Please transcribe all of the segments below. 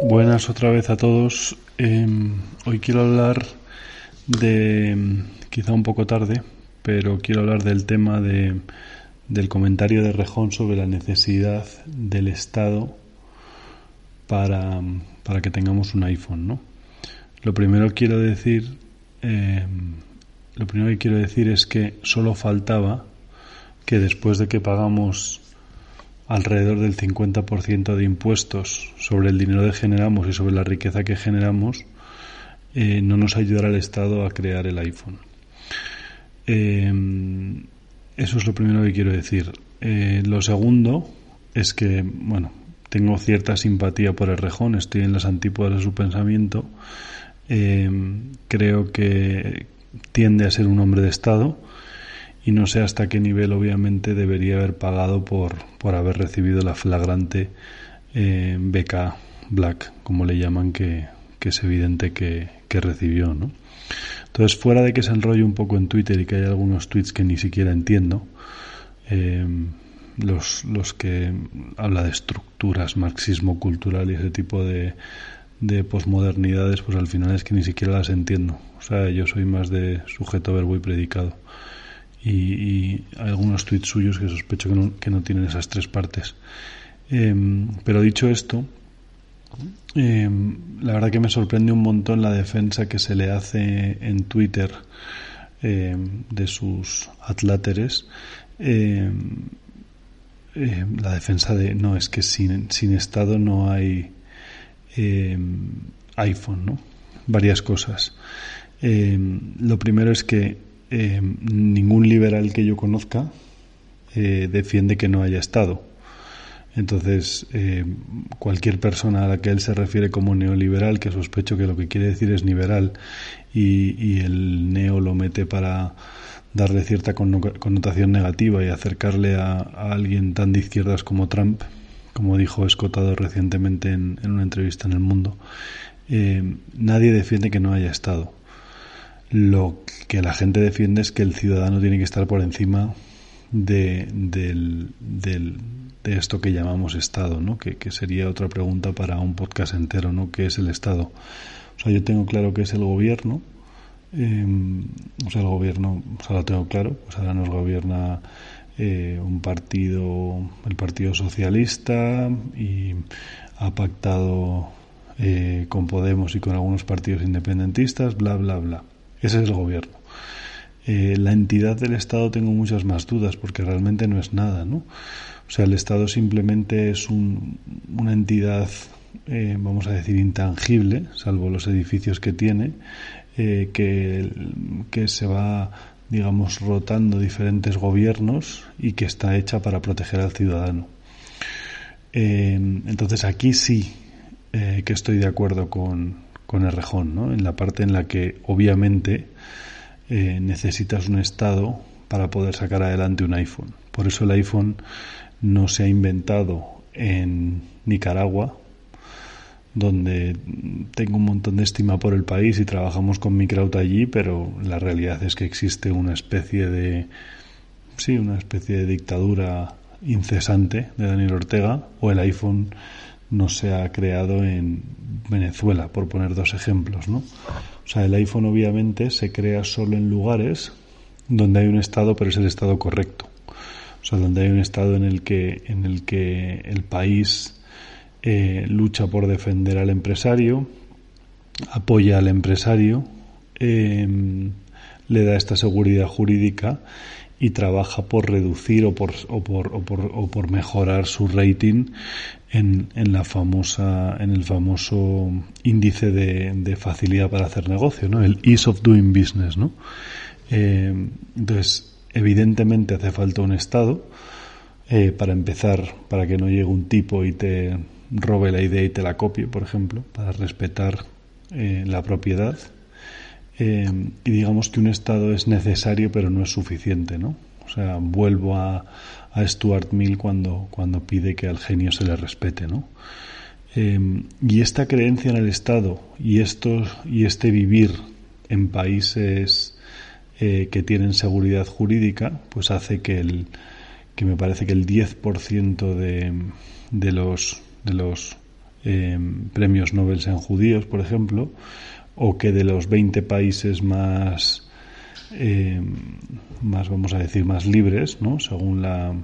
Buenas otra vez a todos. Eh, hoy quiero hablar de, quizá un poco tarde, pero quiero hablar del tema de, del comentario de Rejón sobre la necesidad del Estado para, para que tengamos un iPhone, ¿no? Lo primero quiero decir, eh, lo primero que quiero decir es que solo faltaba que después de que pagamos alrededor del 50% de impuestos sobre el dinero que generamos y sobre la riqueza que generamos, eh, no nos ayudará el Estado a crear el iPhone. Eh, eso es lo primero que quiero decir. Eh, lo segundo es que, bueno, tengo cierta simpatía por el rejón, estoy en las antípodas de su pensamiento. creo que tiende a ser un hombre de Estado y no sé hasta qué nivel obviamente debería haber pagado por, por haber recibido la flagrante eh, beca black, como le llaman, que, es evidente que, que, recibió. ¿no? Entonces, fuera de que se enrolle un poco en Twitter y que hay algunos tweets que ni siquiera entiendo, eh, los, los que habla de estructuras, marxismo cultural y ese tipo de, de posmodernidades, pues al final es que ni siquiera las entiendo. O sea, yo soy más de sujeto, verbo y predicado y, hay algunos tweets suyos que sospecho que no, que no tienen esas tres partes. Em, pero dicho esto, em, la verdad que me sorprende un montón la defensa que se le hace en Twitter em, de sus atláteres. la defensa de no, es que sin, sin Estado no hay iPhone, ¿no? Varias cosas. lo primero es que eh, ningún liberal que yo conozca eh, defiende que no haya Estado. Entonces, eh, cualquier persona a la que él se refiere como neoliberal, que sospecho que lo que quiere decir es liberal, y, el neo lo mete para darle cierta connotación negativa y acercarle a, alguien tan de izquierdas como Trump, como dijo Escotado recientemente en, una entrevista en El Mundo, nadie defiende que no haya Estado. Lo que la gente defiende es que el ciudadano tiene que estar por encima de, del, de esto que llamamos Estado, ¿no? Que, sería otra pregunta para un podcast entero, ¿no? ¿Qué es el Estado? O sea, yo tengo claro que es el gobierno, em, o sea, el gobierno, o sea, lo tengo claro, pues ahora nos gobierna eh, un partido, el Partido Socialista, y ha pactado eh, con Podemos y con algunos partidos independentistas, bla, bla, bla. Ese es el gobierno. Eh, la entidad del Estado tengo muchas más dudas porque realmente no es nada, ¿no? O sea, el Estado simplemente es una entidad, eh, vamos a decir, intangible, salvo los edificios que tiene, eh, que, que se va, digamos, rotando diferentes gobiernos y que está hecha para proteger al ciudadano. entonces aquí sí que estoy de acuerdo con, con el rejón, ¿no? En la parte en la que obviamente eh, necesitas un estado para poder sacar adelante un iPhone. Por eso el iPhone no se ha inventado en Nicaragua, donde tengo un montón de estima por el país y trabajamos con mi crowd allí, pero la realidad es que existe una especie de sí, una especie de dictadura incesante de Daniel Ortega o el iPhone no se ha creado en Venezuela, por poner dos ejemplos, ¿no? O sea, el iPhone obviamente se crea solo en lugares donde hay un estado, pero es el estado correcto. O sea, donde hay un estado en el que, en el, que el país eh, lucha por defender al empresario, apoya al empresario, em, le da esta seguridad jurídica y trabaja por reducir o por, o por, o por, o por mejorar su rating en, en, la famosa, en el famoso índice de, de, facilidad para hacer negocio, ¿no? El ease of doing business, ¿no? Eh, entonces, evidentemente hace falta un Estado eh, para empezar, para que no llegue un tipo y te robe la idea y te la copie, por ejemplo, para respetar eh, la propiedad. Eh, y digamos que un Estado es necesario pero no es suficiente, ¿no? O sea, vuelvo a, a Stuart Mill cuando, cuando pide que al genio se le respete, ¿no? y esta creencia en el Estado y, esto, y este vivir en países que tienen seguridad jurídica, pues hace que el, que me parece que el 10% de, de los, de los eh, premios Nobel sean judíos, por ejemplo, o que de los 20 países más, eh, más vamos a decir, más libres, ¿no? según la...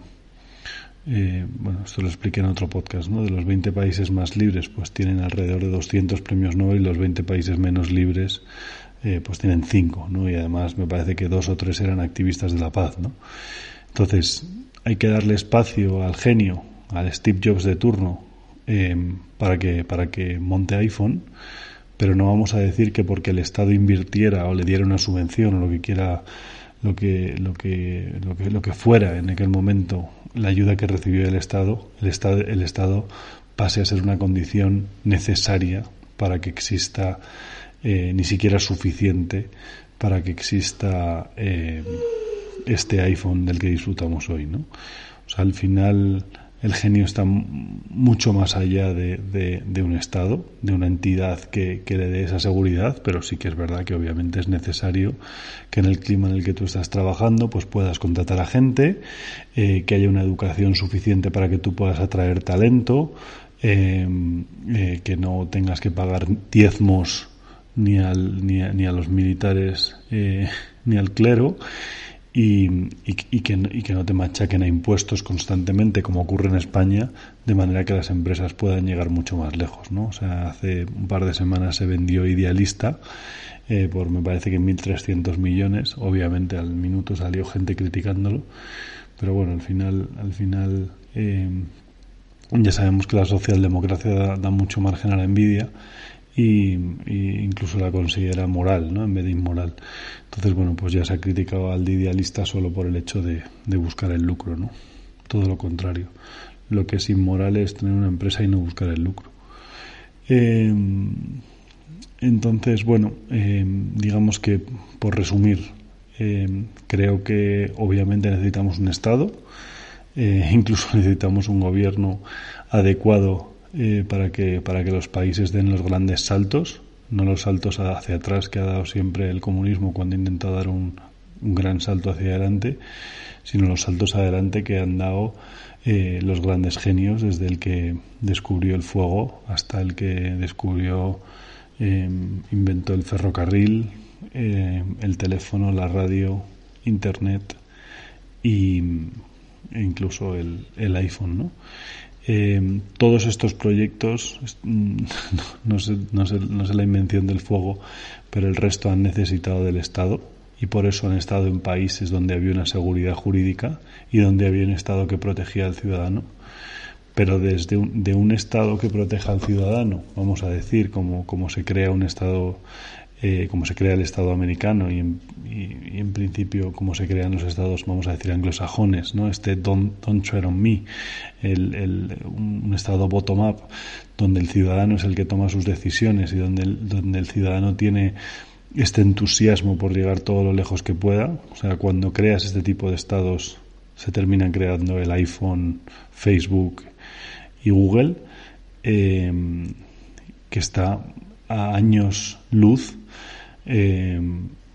Eh, bueno, esto lo expliqué en otro podcast, ¿no? De los 20 países más libres, pues tienen alrededor de 200 premios Nobel y los 20 países menos libres, pues tienen 5, ¿no? Y además me parece que dos o tres eran activistas de la paz, ¿no? Entonces, hay que darle espacio al genio, al Steve Jobs de turno, eh, para, que, para que monte iPhone, pero no vamos a decir que porque el Estado invirtiera o le diera una subvención o lo que quiera, lo que, lo que, lo que, lo que fuera en aquel momento, la ayuda que recibió el Estado, el Estado, el Estado pase a ser una condición necesaria para que exista, eh, ni siquiera suficiente para que exista eh, este iPhone del que disfrutamos hoy, ¿no? O sea, al final el genio está mucho más allá de, un Estado, de una entidad que, le dé esa seguridad, pero sí que es verdad que obviamente es necesario que en el clima en el que tú estás trabajando pues puedas contratar a gente, eh, que haya una educación suficiente para que tú puedas atraer talento, eh, eh, que no tengas que pagar diezmos ni, al, ni, a, ni a los militares ni al clero y, y, que, no te machaquen a impuestos constantemente como ocurre en España, de manera que las empresas puedan llegar mucho más lejos. ¿no? O sea, hace un par de semanas se vendió Idealista eh, por me parece que 1.300 millones. Obviamente al minuto salió gente criticándolo, pero bueno, al final, al final eh, ya sabemos que la socialdemocracia da mucho margen a la envidia y, incluso la considera moral, ¿no? En vez de inmoral. Entonces, bueno, pues ya se ha criticado al idealista solo por el hecho de, buscar el lucro, ¿no? Todo lo contrario. Lo que es inmoral es tener una empresa y no buscar el lucro. Eh, entonces, bueno, eh, digamos que, por resumir, eh, creo que obviamente necesitamos un Estado, incluso necesitamos un gobierno adecuado eh, para, que, para que los países den los grandes saltos, no los saltos hacia atrás que ha dado siempre el comunismo cuando ha intentado dar un, gran salto hacia adelante, sino los saltos adelante que han dado eh, los grandes genios, desde el que descubrió el fuego hasta el que descubrió, eh, inventó el ferrocarril, el teléfono, la radio, internet y, e incluso el, el iPhone, ¿no? Eh, todos estos proyectos, mm, no sé, no, sé, no sé la invención del fuego, pero el resto han necesitado del Estado y por eso han estado en países donde había una seguridad jurídica y donde había un Estado que protegía al ciudadano. Pero desde un, de un Estado que proteja al ciudadano, vamos a decir, como, como se crea un Estado eh, como se crea el Estado americano y en, principio como se crean los estados, vamos a decir, anglosajones, ¿no? Este don't, don't tread on me, el, un Estado bottom-up, donde el ciudadano es el que toma sus decisiones y donde el, donde el ciudadano tiene este entusiasmo por llegar todo lo lejos que pueda. O sea, cuando creas este tipo de estados se terminan creando el iPhone, Facebook y Google, eh, que está a años luz eh,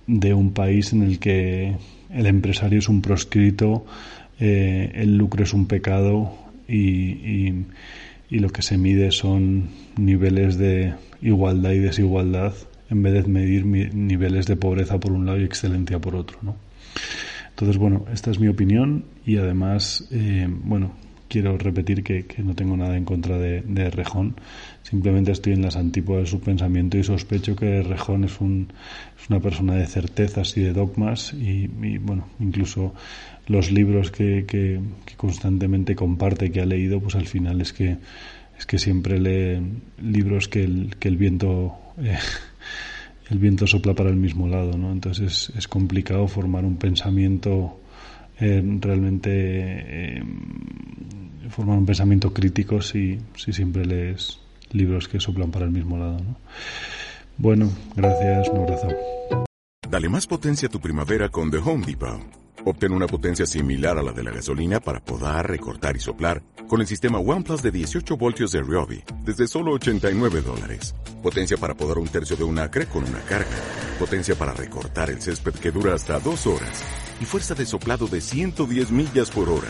de un país en el que el empresario es un proscrito, eh, el lucro es un pecado y, y, lo que se mide son niveles de igualdad y desigualdad en vez de medir niveles de pobreza por un lado y excelencia por otro. ¿no? Entonces, bueno, esta es mi opinión y además, eh, bueno, quiero repetir que, no tengo nada en contra de, de, Rejón, simplemente estoy en las antípodas de su pensamiento y sospecho que Rejón es, un, es una persona de certezas y de dogmas y, bueno, incluso los libros que, constantemente comparte que ha leído, pues al final es que siempre lee libros que eh, el viento sopla para el mismo lado, ¿no? Entonces es, es complicado formar un pensamiento eh, realmente eh, formar un pensamiento crítico si, si siempre lees libros que soplan para el mismo lado. ¿no? Bueno, gracias, un abrazo. Dale más potencia a tu primavera con The Home Depot. Obtén una potencia similar a la de la gasolina para podar, recortar y soplar con el sistema OnePlus de 18 voltios de Ryobi desde solo 89 dólares. Potencia para podar un tercio de un acre con una carga. Potencia para recortar el césped que dura hasta dos horas. Y fuerza de soplado de 110 millas por hora.